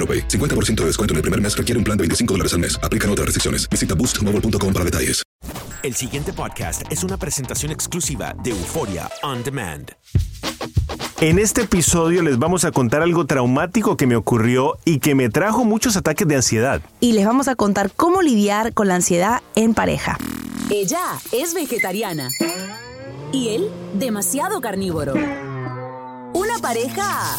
AroPay. 50% de descuento en el primer mes requiere un plan de 25 dólares al mes. Aplican otras restricciones. Visita boostmobile.com para detalles. El siguiente podcast es una presentación exclusiva de Euforia On Demand. En este episodio les vamos a contar algo traumático que me ocurrió y que me trajo muchos ataques de ansiedad. Y les vamos a contar cómo lidiar con la ansiedad en pareja. Ella es vegetariana y él demasiado carnívoro. Una pareja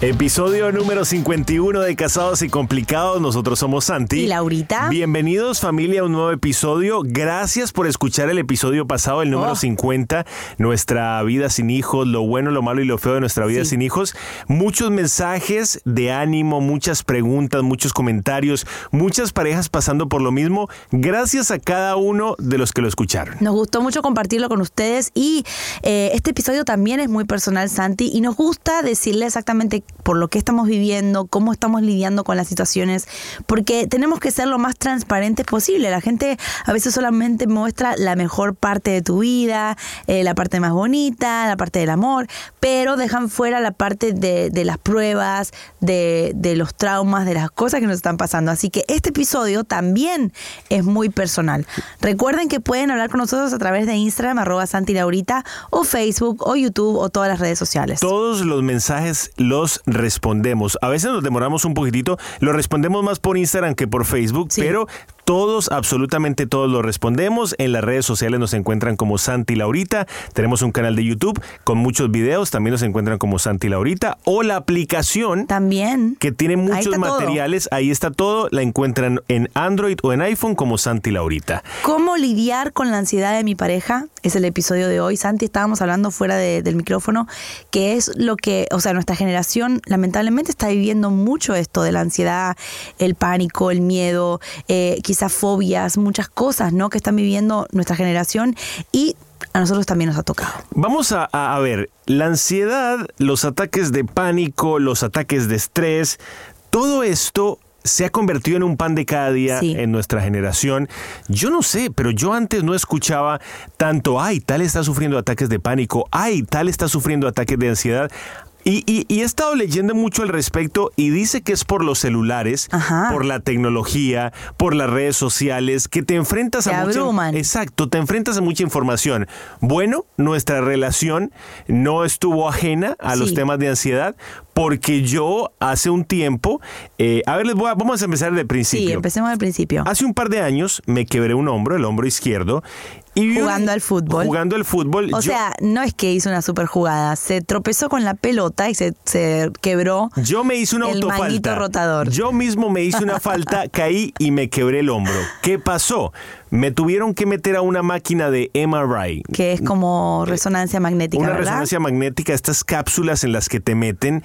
Episodio número 51 de Casados y Complicados. Nosotros somos Santi. Y Laurita. Bienvenidos familia a un nuevo episodio. Gracias por escuchar el episodio pasado, el número Oh. 50, nuestra vida sin hijos, lo bueno, lo malo y lo feo de nuestra vida Sí. sin hijos. Muchos mensajes de ánimo, muchas preguntas, muchos comentarios, muchas parejas pasando por lo mismo. Gracias a cada uno de los que lo escucharon. Nos gustó mucho compartirlo con ustedes y eh, este episodio también es muy personal, Santi, y nos gusta decirle exactamente por lo que estamos viviendo, cómo estamos lidiando con las situaciones, porque tenemos que ser lo más transparentes posible. La gente a veces solamente muestra la mejor parte de tu vida, eh, la parte más bonita, la parte del amor, pero dejan fuera la parte de, de las pruebas, de, de los traumas, de las cosas que nos están pasando. Así que este episodio también es muy personal. Recuerden que pueden hablar con nosotros a través de Instagram, arroba Santi Laurita, o Facebook, o YouTube, o todas las redes sociales. Todos los mensajes los respondemos. A veces nos demoramos un poquitito, lo respondemos más por Instagram que por Facebook, Sí. pero todos, absolutamente todos lo respondemos. En las redes sociales nos encuentran como Santi Laurita. Tenemos un canal de YouTube con muchos videos, también nos encuentran como Santi Laurita. O la aplicación También. que tiene Ahí muchos todo. materiales, ahí está todo, la encuentran en Android o en iPhone como Santi Laurita. ¿Cómo lidiar con la ansiedad de mi pareja? Es el episodio de hoy. Santi, estábamos hablando fuera de- del micrófono, que es lo que, o sea, nuestra generación lamentablemente está viviendo mucho esto de la ansiedad, el pánico, el miedo, eh, quizás fobias, muchas cosas, ¿no? Que están viviendo nuestra generación y a nosotros también nos ha tocado. Vamos a, a- a ver, la ansiedad, los ataques de pánico, los ataques de estrés, todo esto se ha convertido en un pan de cada día Sí. en nuestra generación. Yo no sé, pero yo antes no escuchaba tanto, ay, tal está sufriendo ataques de pánico, ay, tal está sufriendo ataques de ansiedad. Y, y- y he estado leyendo mucho al respecto y dice que es por los celulares, Ajá. por la tecnología, por las redes sociales, que te enfrentas Te a mucha- abruman. Exacto, te enfrentas a mucha información. Bueno, nuestra relación no estuvo ajena a los temas de ansiedad porque yo hace un tiempo, eh, a ver, les voy a- vamos a empezar del Sí, principio. empecemos al principio. Hace un par de años me quebré un hombro, el hombro izquierdo, Y Jugando al fútbol. Jugando al fútbol. O yo- sea, no es que hizo una super jugada, se tropezó con la pelota y se, se quebró. Yo me hice una El autofalta. rotador. Yo mismo me hice una falta, caí y me quebré el hombro. ¿Qué pasó? Me tuvieron que meter a una máquina de MRI. que es como resonancia magnética, Eh, Una ¿verdad? resonancia magnética, estas cápsulas en las que te meten.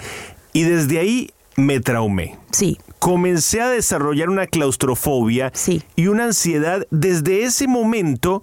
Y desde ahí me traumé. Sí, Comencé a desarrollar una claustrofobia Sí. y una ansiedad desde ese momento.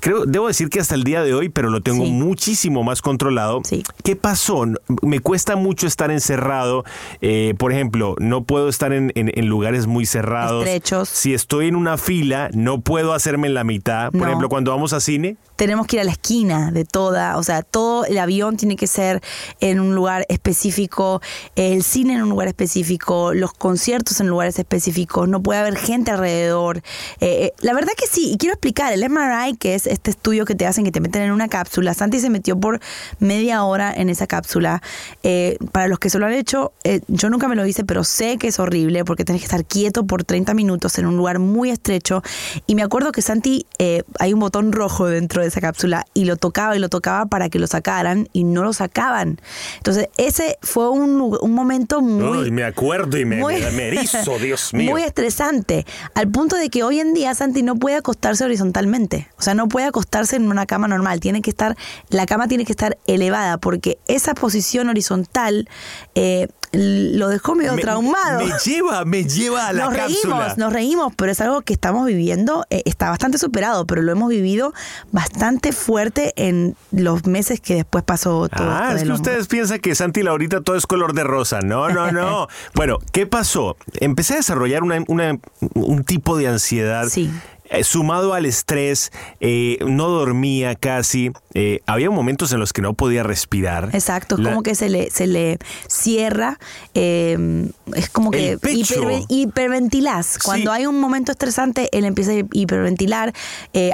Creo, debo decir que hasta el día de hoy, pero lo tengo Sí. muchísimo más controlado. Sí. ¿Qué pasó? Me cuesta mucho estar encerrado. Eh, por ejemplo, no puedo estar en, en- en lugares muy cerrados. Estrechos. Si estoy en una fila, no puedo hacerme en la mitad. Por No. ejemplo, cuando vamos a cine, tenemos que ir a la esquina de toda, o sea, todo el avión tiene que ser en un lugar específico, el cine en un lugar específico, los conciertos en lugares específicos, no puede haber gente alrededor. Eh, eh, la verdad que sí, y quiero explicar, el MRI, que es este estudio que te hacen, que te meten en una cápsula, Santi se metió por media hora en esa cápsula. Eh, para los que se lo han hecho, eh, yo nunca me lo hice, pero sé que es horrible porque tenés que estar quieto por 30 minutos en un lugar muy estrecho. Y me acuerdo que Santi, eh, hay un botón rojo dentro de esa cápsula y lo tocaba y lo tocaba para que lo sacaran y no lo sacaban. Entonces, ese fue un, un momento muy... Me acuerdo y me, muy- me erizo, Dios mío. Muy estresante, al punto de que hoy en día Santi no puede acostarse horizontalmente, o sea, no puede acostarse en una cama normal, tiene que estar, la cama tiene que estar elevada, porque esa posición horizontal eh, lo dejó medio Me- traumado. Me lleva, me lleva a la nos cápsula. reímos, nos reímos, pero es algo que estamos viviendo, eh, está bastante superado, pero lo hemos vivido bastante fuerte en los meses que después pasó todo Ah, es que ustedes piensan que Santi Laurita todo es color de rosa. No, no, no. bueno, ¿qué pasó? Empecé a desarrollar una- una- un tipo de ansiedad. Sí. Eh, sumado al estrés, eh, no dormía casi, eh, había momentos en los que no podía respirar. Exacto, es La- como que se le, se le cierra, eh, es como que hiperven- hiperventilás. Cuando hay un momento estresante, él empieza a hiperventilar.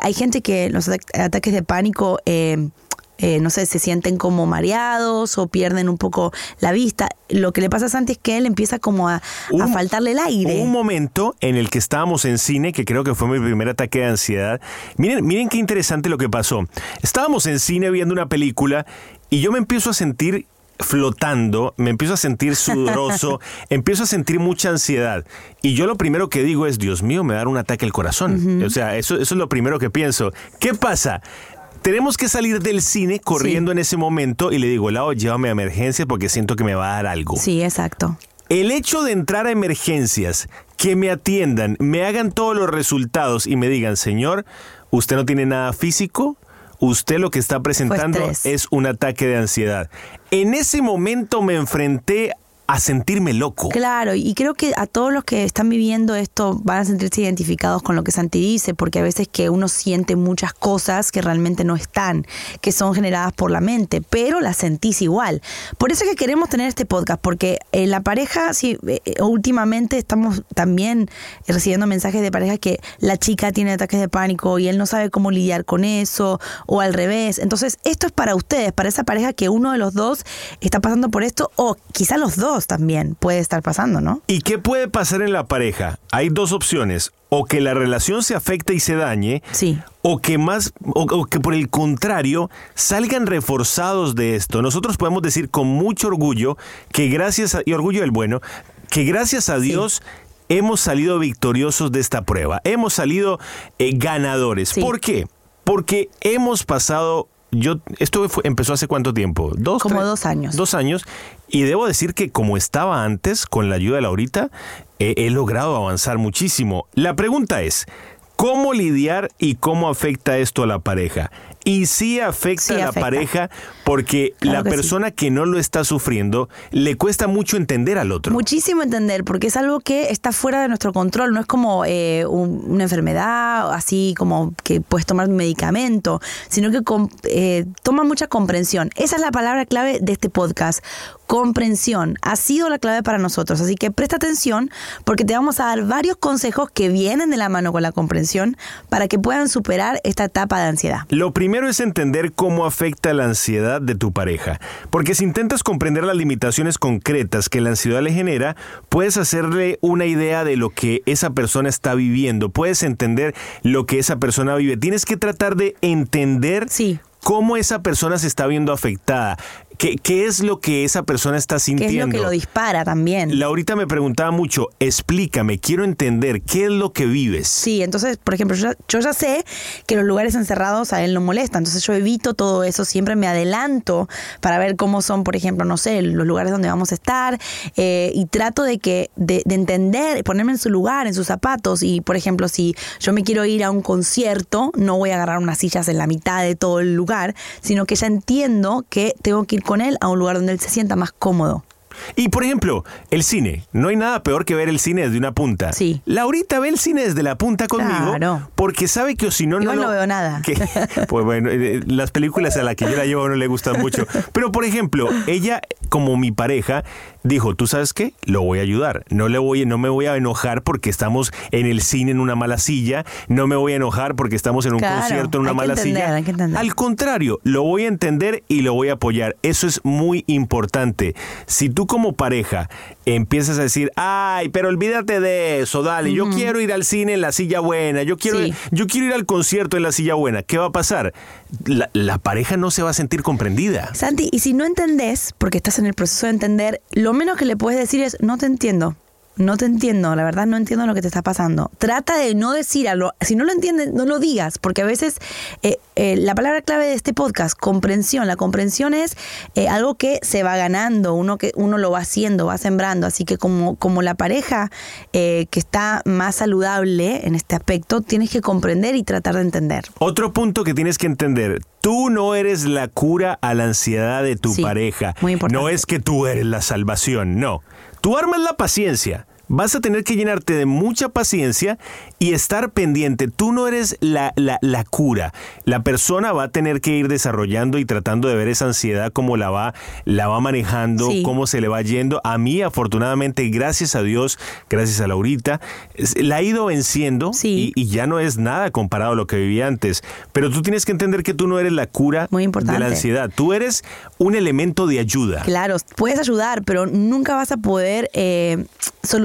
Hay gente que los ata- ataques de pánico... eh, no sé, se sienten como mareados o pierden un poco la vista. Lo que le pasa a Santi es que él empieza como a, a faltarle el aire. Un momento en el que estábamos en cine, que creo que fue mi primer ataque de ansiedad. Miren, miren qué interesante lo que pasó. Estábamos en cine viendo una película y yo me empiezo a sentir flotando, me empiezo a sentir sudoroso, empiezo a sentir mucha ansiedad. Y yo lo primero que digo es, Dios mío, me va a dar un ataque al corazón. O sea, eso, eso es lo primero que pienso. ¿Qué pasa? Tenemos que salir del cine corriendo en ese momento y le digo, Lau, llévame a emergencia porque siento que me va a dar algo. Sí, exacto. El hecho de entrar a emergencias, que me atiendan, me hagan todos los resultados y me digan, señor, usted no tiene nada físico, usted lo que está presentando es un ataque de ansiedad. En ese momento me enfrenté a sentirme loco. Claro, y creo que a todos los que están viviendo esto van a sentirse identificados con lo que Santi dice, porque a veces que uno siente muchas cosas que realmente no están, que son generadas por la mente, pero las sentís igual. Por eso es que queremos tener este podcast, porque en la pareja, sí, eh, eh, últimamente estamos también recibiendo mensajes de parejas que la chica tiene ataques de pánico y él no sabe cómo lidiar con eso, o al revés. Entonces, esto es para ustedes, para esa pareja que uno de los dos está pasando por esto, o quizá los dos también puede estar pasando, ¿no? ¿Y qué puede pasar en la pareja? Hay dos opciones. O que la relación se afecte y se dañe, Sí. o que más, o, o que por el contrario salgan reforzados de esto. Nosotros podemos decir con mucho orgullo que gracias a, y orgullo del bueno, que gracias a Dios hemos salido victoriosos de esta prueba. Hemos salido eh, ganadores. Sí. ¿Por qué? Porque hemos pasado yo, esto fue- empezó hace cuánto tiempo? ¿Dos? Como tres? dos años. Dos años. Y debo decir que como estaba antes, con la ayuda de Laurita, he logrado avanzar muchísimo. La pregunta es, ¿cómo lidiar y cómo afecta esto a la pareja? Y sí afecta Sí a la afecta. pareja porque Claro la que sí. persona que no lo está sufriendo le cuesta mucho entender al otro. Muchísimo entender, porque es algo que está fuera de nuestro control, no es como eh, un- una enfermedad, así como que puedes tomar un medicamento, sino que eh, toma mucha comprensión. Esa es la palabra clave de este podcast, comprensión. Ha sido la clave para nosotros, así que presta atención porque te vamos a dar varios consejos que vienen de la mano con la comprensión para que puedan superar esta etapa de ansiedad. Lo primero es entender cómo afecta la ansiedad de tu pareja, porque si intentas comprender las limitaciones concretas que la ansiedad le genera, puedes hacerle una idea de lo que esa persona está viviendo, puedes entender lo que esa persona vive. Tienes que tratar de entender Sí. cómo esa persona se está viendo afectada. ¿Qué, qué es lo que esa persona está sintiendo? es lo que lo dispara también. Laurita me preguntaba mucho, explícame, quiero entender qué es lo que vives. Sí, entonces, por ejemplo, yo, yo ya sé que los lugares encerrados a él no molestan, entonces yo evito todo eso, siempre me adelanto para ver cómo son, por ejemplo, no sé, los lugares donde vamos a estar eh, y trato de que de, de entender, ponerme en su lugar, en sus zapatos y, por ejemplo, si yo me quiero ir a un concierto, no voy a agarrar unas sillas en la mitad de todo el lugar, sino que ya entiendo que tengo que ir con él a un lugar donde él se sienta más cómodo. Y por ejemplo, el cine. No hay nada peor que ver el cine desde una punta. Sí. Laurita ve el cine desde la punta conmigo Claro. porque sabe que o si no, no no veo nada. que- pues bueno, eh, las películas a las que yo la llevo no le gustan mucho. Pero por ejemplo, ella, como mi pareja, dijo, ¿tú sabes qué? Lo voy a ayudar. No, le voy, no me voy a enojar porque estamos en el cine en una mala silla. No me voy a enojar porque estamos en un Claro, concierto en una hay que mala entender, silla. hay que entender. Al contrario, lo voy a entender y lo voy a apoyar. Eso es muy importante. Si tú como pareja empiezas a decir, ay, pero olvídate de eso, dale, yo quiero ir al cine en la silla buena, yo quiero, Sí. yo quiero ir al concierto en la silla buena, ¿qué va a pasar? La, la pareja no se va a sentir comprendida. Santi, y si no entendés, porque estás en el proceso de entender, lo menos que le puedes decir es, no te entiendo. No te entiendo, la verdad no entiendo lo que te está pasando. Trata de no decir algo, si no lo entiendes, no lo digas, porque a veces eh, eh, la palabra clave de este podcast, comprensión, la comprensión es eh, algo que se va ganando, uno que uno lo va haciendo, va sembrando, así que como, como la pareja eh, que está más saludable en este aspecto, tienes que comprender y tratar de entender. Otro punto que tienes que entender, tú no eres la cura a la ansiedad de tu Sí, pareja. muy importante. No es que tú eres la salvación, no. Tú armas la paciencia. Vas a tener que llenarte de mucha paciencia y estar pendiente. Tú no eres la, la- la cura. La persona va a tener que ir desarrollando y tratando de ver esa ansiedad, cómo la va, la va manejando, Sí. cómo se le va yendo. A mí, afortunadamente, gracias a Dios, gracias a Laurita, la ha ido venciendo Sí. y, y ya no es nada comparado a lo que vivía antes. Pero tú tienes que entender que tú no eres la cura Muy de la ansiedad. Tú eres un elemento de ayuda. Claro, puedes ayudar, pero nunca vas a poder eh,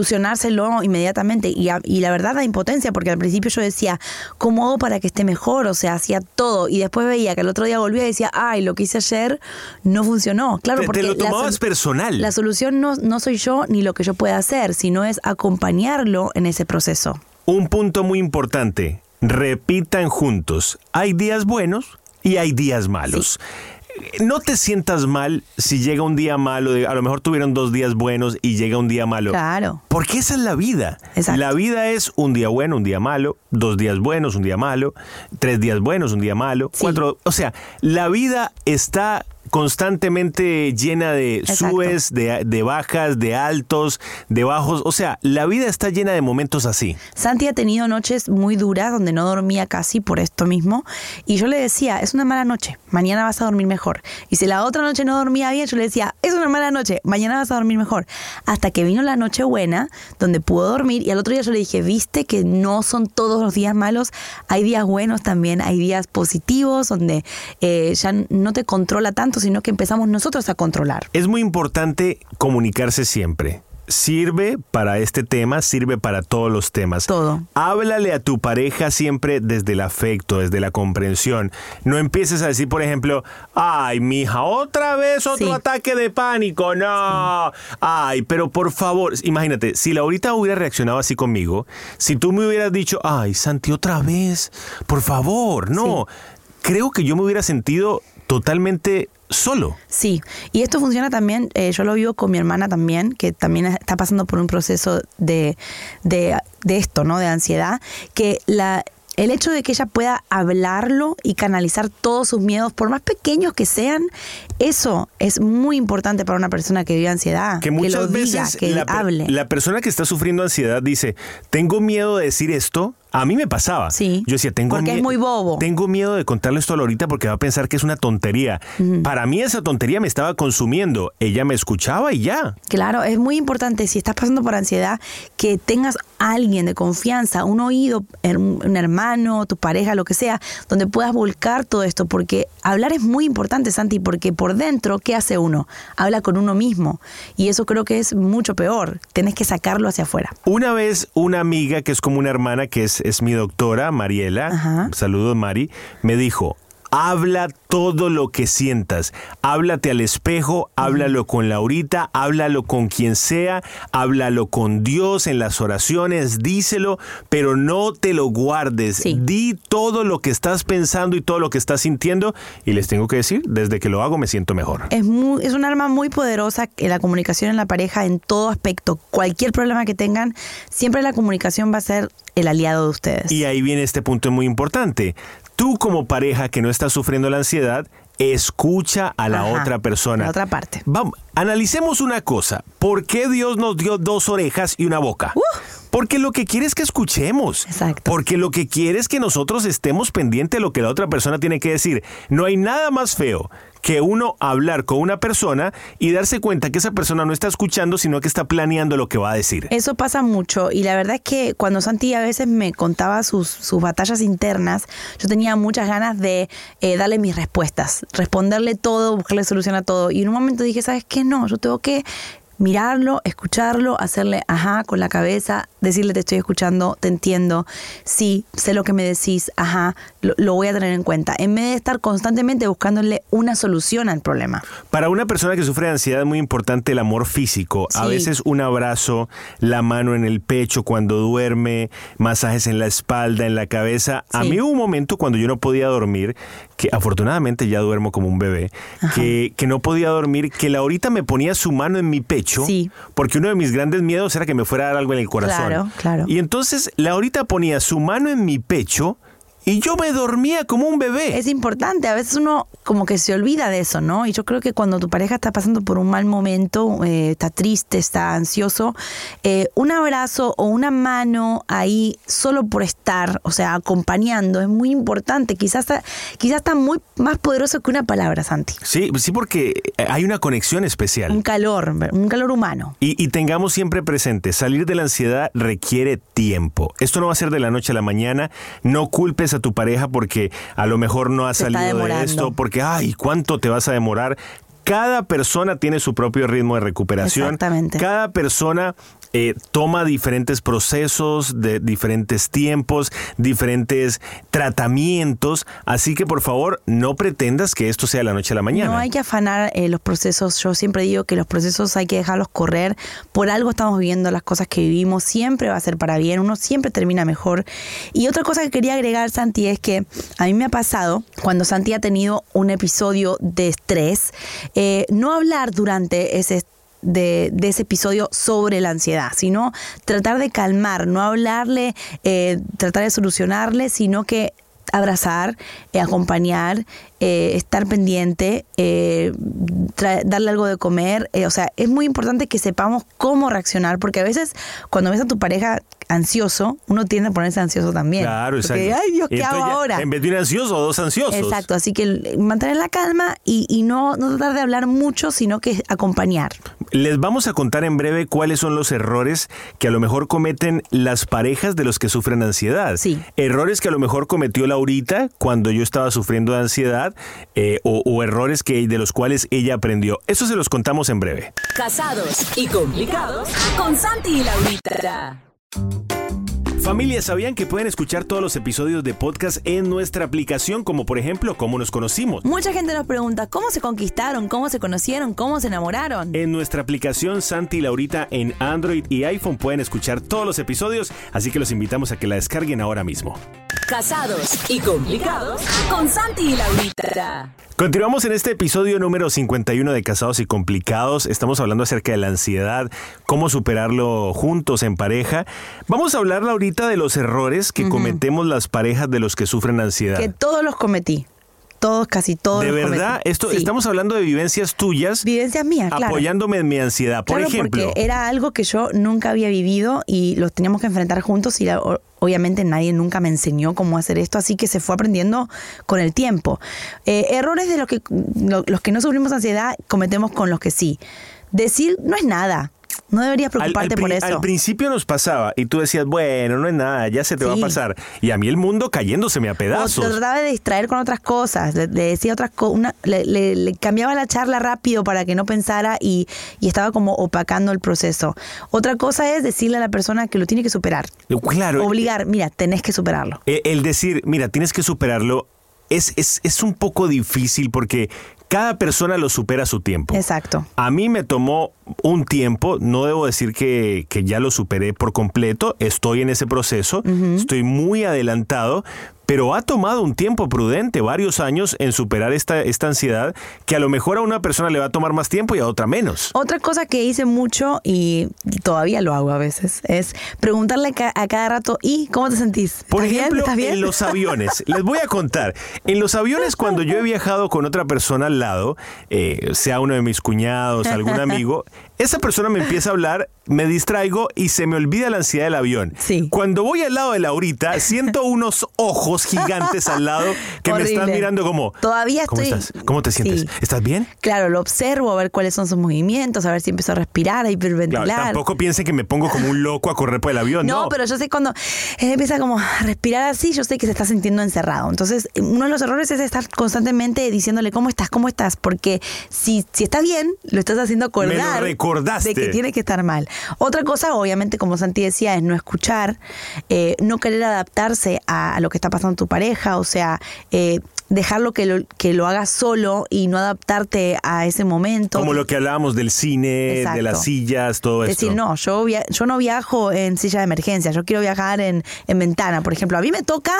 solucionárselo inmediatamente. Y, a- y la verdad da impotencia, porque al principio yo decía, ¿cómo hago para que esté mejor? O sea, hacía todo. Y después veía que el otro día volvía y decía, ay, lo que hice ayer no funcionó. Claro, Te- te porque lo la tomabas personal. La solución no, no soy yo ni lo que yo pueda hacer, sino es acompañarlo en ese proceso. Un punto muy importante. Repitan juntos. Hay días buenos y hay días malos. No te sientas mal si llega un día malo. A lo mejor tuvieron dos días buenos y llega un día malo. Claro. Porque esa es la vida. Exacto. La vida es un día bueno, un día malo, dos días buenos, un día malo, tres días buenos, un día malo, Sí. cuatro. O sea, la vida está constantemente llena de Exacto. subes, de, de bajas, de altos, de bajos. O sea, la vida está llena de momentos así. Santi ha tenido noches muy duras donde no dormía casi por esto mismo. Y yo le decía, es una mala noche, mañana vas a dormir mejor. Y si la otra noche no dormía bien, yo le decía, es una mala noche, mañana vas a dormir mejor. Hasta que vino la noche buena, donde pudo dormir. Y al otro día yo le dije, viste que no son todos los días malos, hay días buenos también, hay días positivos, donde eh, ya no te controla tanto, sino que empezamos nosotros a controlar. Es muy importante comunicarse siempre. Sirve para este tema, sirve para todos los temas. Todo. Háblale a tu pareja siempre desde el afecto, desde la comprensión. No empieces a decir, por ejemplo, ay, mija, otra vez otro Sí. ataque de pánico. No. Ay, pero por favor, imagínate, si Laurita hubiera reaccionado así conmigo, si tú me hubieras dicho, ay, Santi, otra vez, por favor, no. Creo que yo me hubiera sentido totalmente solo. Sí, y esto funciona también, eh, yo lo vivo con mi hermana también, que también está pasando por un proceso de, de, de esto, ¿no? De ansiedad, que la... El hecho de que ella pueda hablarlo y canalizar todos sus miedos, por más pequeños que sean, eso es muy importante para una persona que vive ansiedad. que muchas lo veces diga, que la, hable. la persona que está sufriendo ansiedad dice, tengo miedo de decir esto A mí me pasaba. Sí. Yo decía, tengo Porque es muy bobo. Tengo miedo de contarle esto a Lorita porque va a pensar que es una tontería. Para mí esa tontería me estaba consumiendo. Ella me escuchaba y ya. Claro, es muy importante si estás pasando por ansiedad que tengas a alguien de confianza, un oído, un hermano, tu pareja, lo que sea, donde puedas volcar todo esto, porque hablar es muy importante, Santi, porque por dentro, ¿qué hace uno? Habla con uno mismo y eso creo que es mucho peor, tienes que sacarlo hacia afuera. Una vez una amiga que es como una hermana, que es, es mi doctora, Mariela, Ajá. saludos Mari, me dijo, habla todo lo que sientas, háblate al espejo, háblalo con Laurita, háblalo con quien sea, háblalo con Dios en las oraciones, díselo, pero no te lo guardes, Sí. di todo lo que estás pensando y todo lo que estás sintiendo y les tengo que decir, desde que lo hago me siento mejor. Es, muy, es un arma muy poderosa en la comunicación en la pareja en todo aspecto. Cualquier problema que tengan, siempre la comunicación va a ser el aliado de ustedes. Y ahí viene este punto muy importante. Tú como pareja que no estás sufriendo la ansiedad, escucha a la Ajá, otra persona. la otra parte. Vamos, analicemos una cosa. ¿Por qué Dios nos dio dos orejas y una boca? Porque lo que quiere es que escuchemos. Exacto. Porque lo que quiere es que nosotros estemos pendientes de lo que la otra persona tiene que decir. No hay nada más feo que uno hablar con una persona y darse cuenta que esa persona no está escuchando, sino que está planeando lo que va a decir. Eso pasa mucho y la verdad es que cuando Santi a veces me contaba sus, sus batallas internas, yo tenía muchas ganas de eh, darle mis respuestas, responderle todo, buscarle solución a todo. Y en un momento dije, ¿sabes qué? No, yo tengo que mirarlo, escucharlo, hacerle ajá con la cabeza, decirle te estoy escuchando, te entiendo, sí, sé lo que me decís, ajá, lo, lo voy a tener en cuenta, en vez de estar constantemente buscándole una solución al problema. Para una persona que sufre de ansiedad es muy importante el amor físico. A veces un abrazo, la mano en el pecho cuando duerme, masajes en la espalda, en la cabeza. A mí hubo un momento cuando yo no podía dormir, que afortunadamente ya duermo como un bebé, que, que no podía dormir, que Laurita me ponía su mano en mi pecho, Sí. porque uno de mis grandes miedos era que me fuera a dar algo en el corazón. Claro, claro. Y entonces Laurita ponía su mano en mi pecho y yo me dormía como un bebé. Es importante, a veces uno como que se olvida de eso, ¿no? Y yo creo que cuando tu pareja está pasando por un mal momento, eh, está triste, está ansioso, eh, un abrazo o una mano ahí solo por estar, o sea, acompañando, es muy importante. Quizás, está- quizás está muy más poderoso que una palabra, Santi. Sí, sí, porque hay una conexión especial. Un calor, un calor humano. Y, y tengamos siempre presente, salir de la ansiedad requiere tiempo. Esto no va a ser de la noche a la mañana. No culpes a tu pareja porque a lo mejor no ha Se salido de esto, porque, ay, ¿cuánto te vas a demorar? Cada persona tiene su propio ritmo de recuperación. Exactamente. Cada persona eh, toma diferentes procesos, de diferentes tiempos, diferentes tratamientos. Así que por favor, no pretendas que esto sea la noche a la mañana. No hay que afanar eh, los procesos. Yo siempre digo que los procesos hay que dejarlos correr. Por algo estamos viviendo las cosas que vivimos. Siempre va a ser para bien. Uno siempre termina mejor. Y otra cosa que quería agregar, Santi, es que a mí me ha pasado cuando Santi ha tenido un episodio de estrés, eh, no hablar durante ese de, de ese episodio sobre la ansiedad, sino tratar de calmar, no hablarle, eh, tratar de solucionarle, sino que abrazar, eh, acompañar, eh, estar pendiente, eh, darle algo de comer. o sea, es muy importante que sepamos cómo reaccionar, porque a veces cuando ves a tu pareja ansioso, uno tiende a ponerse ansioso también. Claro, exacto. Porque, ay Dios, ¿qué Entonces hago ahora? En vez de un ansioso, dos ansiosos. Exacto, así que mantener la calma y, y no, no tratar de hablar mucho, sino que acompañar. Les vamos a contar en breve cuáles son los errores que a lo mejor cometen las parejas de los que sufren ansiedad. Sí. Errores que a lo mejor cometió Laurita cuando yo estaba sufriendo de ansiedad eh, o, o errores que, de los cuales ella aprendió. Eso se los contamos en breve. Casados y complicados con Santi y Laurita. Familia, ¿sabían que pueden escuchar todos los episodios de podcast en nuestra aplicación, como por ejemplo, cómo nos conocimos? Mucha gente nos pregunta cómo se conquistaron, cómo se conocieron, cómo se enamoraron. En nuestra aplicación Santi y Laurita en Android y iPhone pueden escuchar todos los episodios, así que los invitamos a que la descarguen ahora mismo. Casados y complicados con Santi y Laurita. Continuamos en este episodio número 51 de Casados y Complicados. Estamos hablando acerca de la ansiedad, cómo superarlo juntos en pareja. Vamos a hablar ahorita de los errores que cometemos las parejas de los que sufren ansiedad. Que todos los cometí. Todos, casi todos. De verdad, esto Sí. estamos hablando de vivencias tuyas, Vivencias mías, claro. apoyándome en mi ansiedad. Por Claro, ejemplo, porque era algo que yo nunca había vivido y los teníamos que enfrentar juntos y la- obviamente nadie nunca me enseñó cómo hacer esto, así que se fue aprendiendo con el tiempo. Eh, errores de los que, lo- los que no sufrimos ansiedad cometemos con los que sí. Decir no es nada, no deberías preocuparte al por eso. al principio nos pasaba y tú decías, bueno, no es nada, ya se te va a pasar. Y a mí el mundo cayéndoseme a O pedazos. te trataba de distraer con otras cosas, le, le decía otras cosas, le, le- le cambiaba la charla rápido para que no pensara y, y estaba como opacando el proceso. Otra cosa es decirle a la persona que lo tiene que superar. Claro. Obligar, mira, tenés que superarlo. Eh, El decir, mira, tienes que superarlo, es, es, es un poco difícil porque cada persona lo supera a su tiempo. Exacto. A mí me tomó un tiempo, no debo decir que, que ya lo superé por completo, estoy en ese proceso, estoy muy adelantado, pero ha tomado un tiempo prudente, varios años en superar esta, esta ansiedad, que a lo mejor a una persona le va a tomar más tiempo y a otra menos. Otra cosa que hice mucho y todavía lo hago a veces es preguntarle a cada rato, ¿y cómo te sentís? Por ejemplo, en los aviones, les voy a contar, en los aviones cuando yo he viajado con otra persona al lado, eh, sea uno de mis cuñados, algún amigo, esa persona me empieza a hablar, me distraigo y se me olvida la ansiedad del avión. Sí. Cuando voy al lado de Laurita, siento unos ojos gigantes al lado que me están mirando como... Todavía ¿Cómo estoy- estás? ¿Cómo te sientes? Sí. ¿Estás bien? Claro, lo observo, a ver cuáles son sus movimientos, a ver si empiezo a respirar, a Claro, hiperventilar. tampoco piensen que me pongo como un loco a correr por el avión. No, No, pero yo sé cuando él empieza como a respirar así, yo sé que se está sintiendo encerrado. Entonces, uno de los errores es estar constantemente diciéndole cómo estás, cómo estás, porque si, si está bien, lo estás haciendo acordar recordaste. de que tiene que estar mal. Otra cosa, obviamente, como Santi decía, es no escuchar, eh, no querer adaptarse a, lo que está pasando tu pareja, o sea, eh, dejarlo que lo, que lo hagas solo y no adaptarte a ese momento. Como lo que hablábamos del cine, de las sillas, todo esto. decir, no, yo, via- yo no viajo en silla de emergencia, yo quiero viajar en, en ventana. Por ejemplo, a mí me toca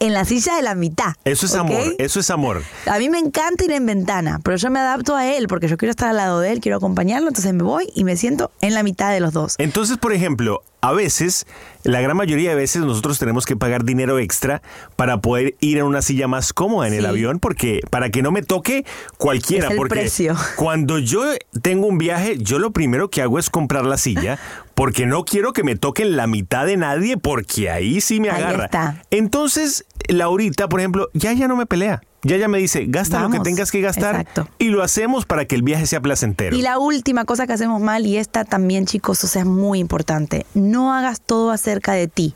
en la silla de la mitad. Eso es amor, eso es amor. A mí me encanta ir en ventana, pero yo me adapto a él porque yo quiero estar al lado de él, quiero acompañarlo, entonces me voy y me siento en la mitad de los dos. Entonces, por ejemplo, a veces, la gran mayoría de veces nosotros tenemos que pagar dinero extra para poder ir en una silla más cómoda en el avión, porque para que no me toque cualquiera, Es el porque precio. cuando yo tengo un viaje, yo lo primero que hago es comprar la silla, porque no quiero que me toquen la mitad de nadie, porque ahí sí me Ahí agarra. está. Entonces, Laurita, por ejemplo, ya ya no me pelea. Ya ya me dice, gasta lo que tengas que gastar Exacto. y lo hacemos para que el viaje sea placentero. Y la última cosa que hacemos mal, y esta también, chicos, o sea, es muy importante, no hagas todo acerca de ti,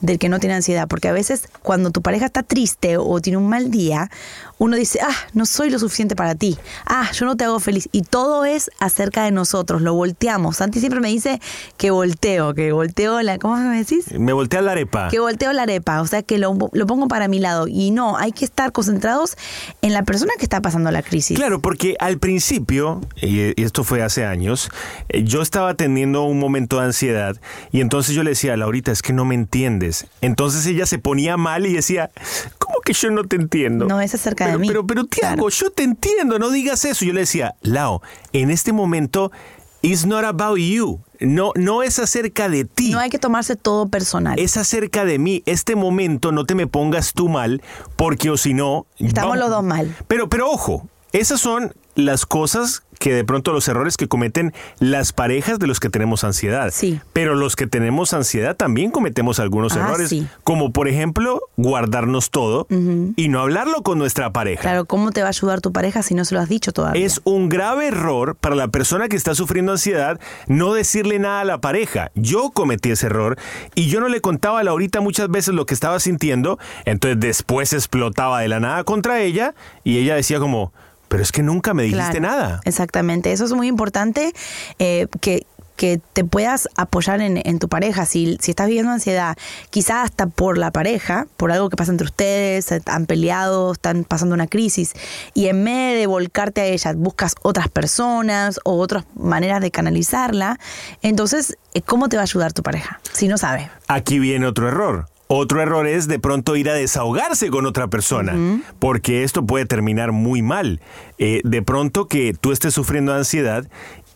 del que no tiene ansiedad, porque a veces cuando tu pareja está triste o tiene un mal día, uno dice, ah, no soy lo suficiente para ti, ah, yo no te hago feliz, y todo es acerca de nosotros, lo volteamos. Santi siempre me dice que volteo, que volteo la, ¿cómo me decís? Me voltea la arepa. Que volteo la arepa, o sea que lo, lo pongo para mi lado. Y no, hay que estar concentrados en la persona que está pasando la crisis. Claro, porque al principio, y esto fue hace años, eh, yo estaba teniendo un momento de ansiedad y entonces yo le decía, Laurita, es que no me entiendes. Entonces ella se ponía mal y decía, ¿cómo que yo no te entiendo? No, es acerca de pero, mí. Pero, pero Tiago, Claro. yo te entiendo, no digas eso. Yo le decía, Lao, en este momento, it's not about you. No, no es acerca de ti. No hay que tomarse todo personal. Es acerca de mí. Este momento no te me pongas tú mal, porque o si no. Estamos vamos- los dos mal. Pero, pero ojo, esas son las cosas que de pronto los errores que cometen las parejas de los que tenemos ansiedad. Sí. Pero los que tenemos ansiedad también cometemos algunos Ah, errores, sí. como por ejemplo guardarnos todo y no hablarlo con nuestra pareja. Claro, ¿cómo te va a ayudar tu pareja si no se lo has dicho todavía? Es un grave error para la persona que está sufriendo ansiedad no decirle nada a la pareja. Yo cometí ese error y yo no le contaba a Laurita muchas veces lo que estaba sintiendo, entonces después explotaba de la nada contra ella y ella decía como, pero es que nunca me dijiste Claro, nada. Exactamente, eso es muy importante eh, que que te puedas apoyar en, en tu pareja. Si, si estás viviendo ansiedad, quizás hasta por la pareja, por algo que pasa entre ustedes, se han peleado, están pasando una crisis, y en vez de volcarte a ella, buscas otras personas o otras maneras de canalizarla, entonces, eh, ¿cómo te va a ayudar tu pareja? Si no sabe. Aquí viene otro error. Otro error es de pronto ir a desahogarse con otra persona, porque esto puede terminar muy mal. Eh, de pronto que tú estés sufriendo ansiedad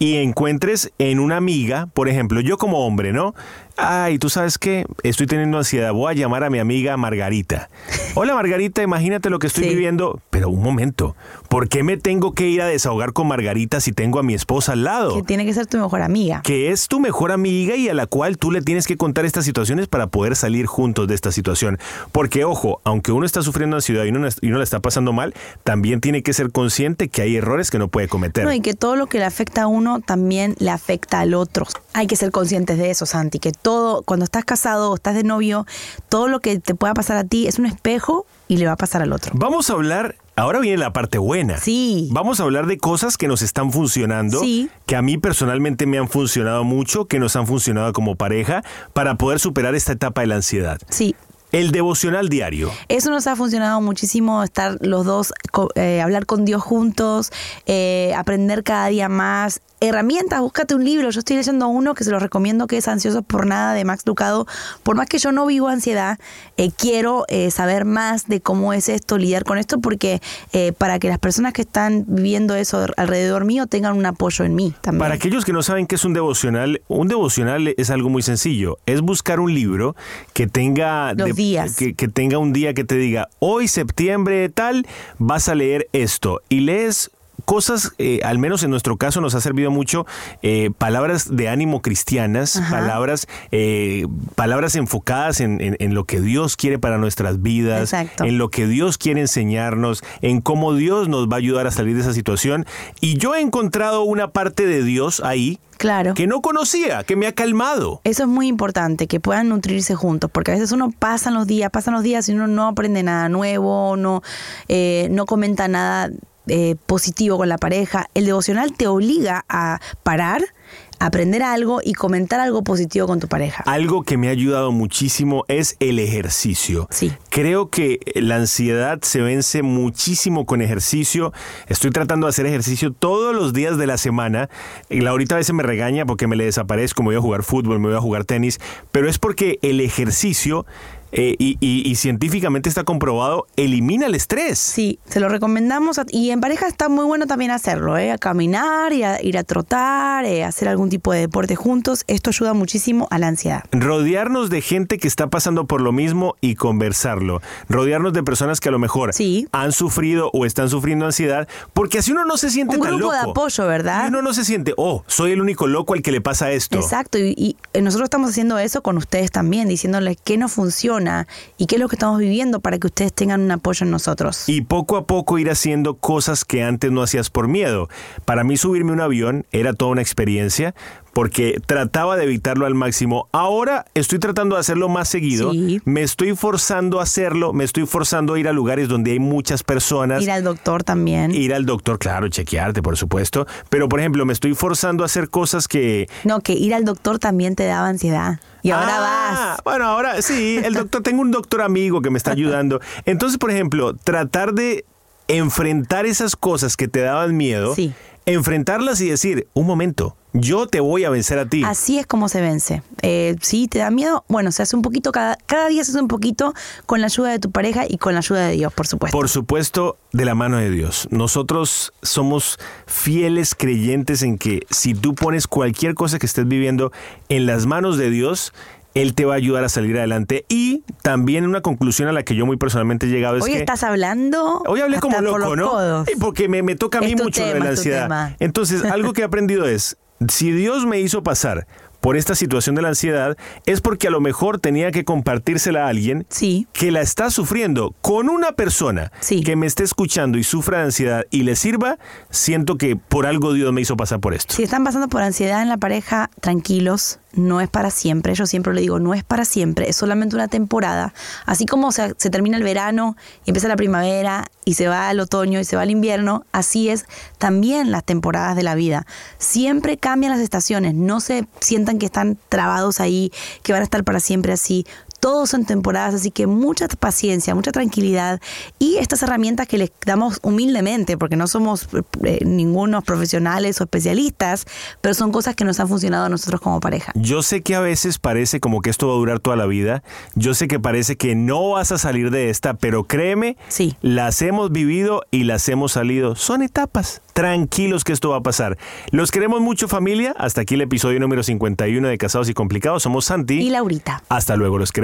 y encuentres en una amiga, por ejemplo, yo como hombre, ¿no? Ay, tú sabes qué, estoy teniendo ansiedad, voy a llamar a mi amiga Margarita. Hola Margarita, imagínate lo que estoy Sí. viviendo. Pero un momento, ¿por qué me tengo que ir a desahogar con Margarita si tengo a mi esposa al lado? Que tiene que ser tu mejor amiga. que es tu mejor amiga y a la cual tú le tienes que contar estas situaciones para poder salir juntos de esta situación. Porque, ojo, aunque uno está sufriendo ansiedad y uno, y uno la está pasando mal, también tiene que ser consciente que hay errores que no puede cometer. No, y que todo lo que le afecta a uno también le afecta al otro. Hay que ser conscientes de eso, Santi, que todo, cuando estás casado o estás de novio, todo lo que te pueda pasar a ti es un espejo y le va a pasar al otro. Vamos a hablar, ahora viene la parte buena. Sí. Vamos a hablar de cosas que nos están funcionando, Sí. que a mí personalmente me han funcionado mucho, que nos han funcionado como pareja, para poder superar esta etapa de la ansiedad. Sí, El devocional diario. Eso nos ha funcionado muchísimo, estar los dos, eh, hablar con Dios juntos, eh, aprender cada día más. Herramientas, búscate un libro. Yo estoy leyendo uno que se lo recomiendo, que es Ansiosos por Nada, de Max Lucado. Por más que yo no vivo ansiedad, eh, quiero eh, saber más de cómo es esto, lidiar con esto, porque eh, para que las personas que están viviendo eso alrededor mío tengan un apoyo en mí también. Para aquellos que no saben qué es un devocional, un devocional es algo muy sencillo. Es buscar un libro que tenga Los días. Que, que tenga un día que te diga hoy septiembre tal vas a leer esto y lees cosas, eh, al menos en nuestro caso nos ha servido mucho, eh, palabras de ánimo cristianas, Ajá. palabras, eh, palabras enfocadas en, en- en lo que Dios quiere para nuestras vidas, Exacto. en lo que Dios quiere enseñarnos, en cómo Dios nos va a ayudar a salir de esa situación. Y yo he encontrado una parte de Dios ahí Claro. que no conocía, que me ha calmado. Eso es muy importante, que puedan nutrirse juntos, porque a veces uno pasa los días, pasan los días y uno no aprende nada nuevo, no, eh, no comenta nada eh, positivo con la pareja. El devocional te obliga a parar, aprender algo y comentar algo positivo con tu pareja. Algo que me ha ayudado muchísimo es el ejercicio. Sí. Creo que la ansiedad se vence muchísimo con ejercicio. Estoy tratando de hacer ejercicio todos los días de la semana. Y la ahorita a veces me regaña porque me le desaparezco, me voy a jugar fútbol, me voy a jugar tenis, pero es porque el ejercicio, eh, y, y- y científicamente está comprobado, elimina el estrés. Sí, se lo recomendamos a- y en pareja está muy bueno también hacerlo, ¿eh? a caminar, ir a, ir a trotar, eh, hacer algún tipo de deporte juntos. Esto ayuda muchísimo a la ansiedad. Rodearnos de gente que está pasando por lo mismo y conversarlo. Rodearnos de personas que a lo mejor Sí. han sufrido o están sufriendo ansiedad, porque así uno no se siente Un tan grupo de apoyo, ¿verdad? Y uno no se siente, oh, soy el único loco al que le pasa esto. Exacto, y, y, eh, nosotros estamos haciendo eso con ustedes también, diciéndoles qué no funciona y qué es lo que estamos viviendo para que ustedes tengan un apoyo en nosotros. Y poco a poco ir haciendo cosas que antes no hacías por miedo. Para mí subirme un avión era toda una experiencia porque trataba de evitarlo al máximo. Ahora estoy tratando de hacerlo más seguido. Sí. Me estoy forzando a hacerlo, me estoy forzando a ir a lugares donde hay muchas personas. Ir al doctor también. Ir al doctor, claro, chequearte, por supuesto. Pero, por ejemplo, me estoy forzando a hacer cosas que... No, que ir al doctor también te daba ansiedad. Y ahora Ah, vas. Bueno, ahora sí, el doctor, tengo un doctor amigo que me está ayudando. Entonces, por ejemplo, tratar de enfrentar esas cosas que te daban miedo, Sí. enfrentarlas y decir, un momento, yo te voy a vencer a ti. Así es como se vence. Eh, sí, te da miedo. Bueno, se hace un poquito cada, cada día se hace un poquito con la ayuda de tu pareja y con la ayuda de Dios, por supuesto. Por supuesto, de la mano de Dios. Nosotros somos fieles creyentes en que si tú pones cualquier cosa que estés viviendo en las manos de Dios, Él te va a ayudar a salir adelante. Y también una conclusión a la que yo muy personalmente he llegado es Hoy que... estás hablando. Hoy hablé como loco, ¿no? codos. Porque me, me toca a mí mucho tema, la ansiedad. Entonces, algo que he aprendido es, si Dios me hizo pasar por esta situación de la ansiedad, es porque a lo mejor tenía que compartírsela a alguien Sí. que la está sufriendo con una persona Sí. que me esté escuchando y sufra de ansiedad y le sirva, siento que por algo Dios me hizo pasar por esto. Si están pasando por ansiedad en la pareja, tranquilos, no es para siempre. Yo siempre lo digo, no es para siempre, es solamente una temporada. Así como se, se termina el verano y empieza la primavera y se va el otoño y se va el invierno, así es también las temporadas de la vida. Siempre cambian las estaciones, no se sientan que están trabados ahí, que van a estar para siempre así. Todos son temporadas, así que mucha paciencia, mucha tranquilidad y estas herramientas que les damos humildemente, porque no somos eh, ningunos profesionales o especialistas, pero son cosas que nos han funcionado a nosotros como pareja. Yo sé que a veces parece como que esto va a durar toda la vida. Yo sé que parece que no vas a salir de esta, pero créeme, Sí. las hemos vivido y las hemos salido. Son etapas. Tranquilos que esto va a pasar. Los queremos mucho familia. Hasta aquí el episodio número 51 de Casados y Complicados. Somos Santi. Y Laurita. Hasta luego, los queremos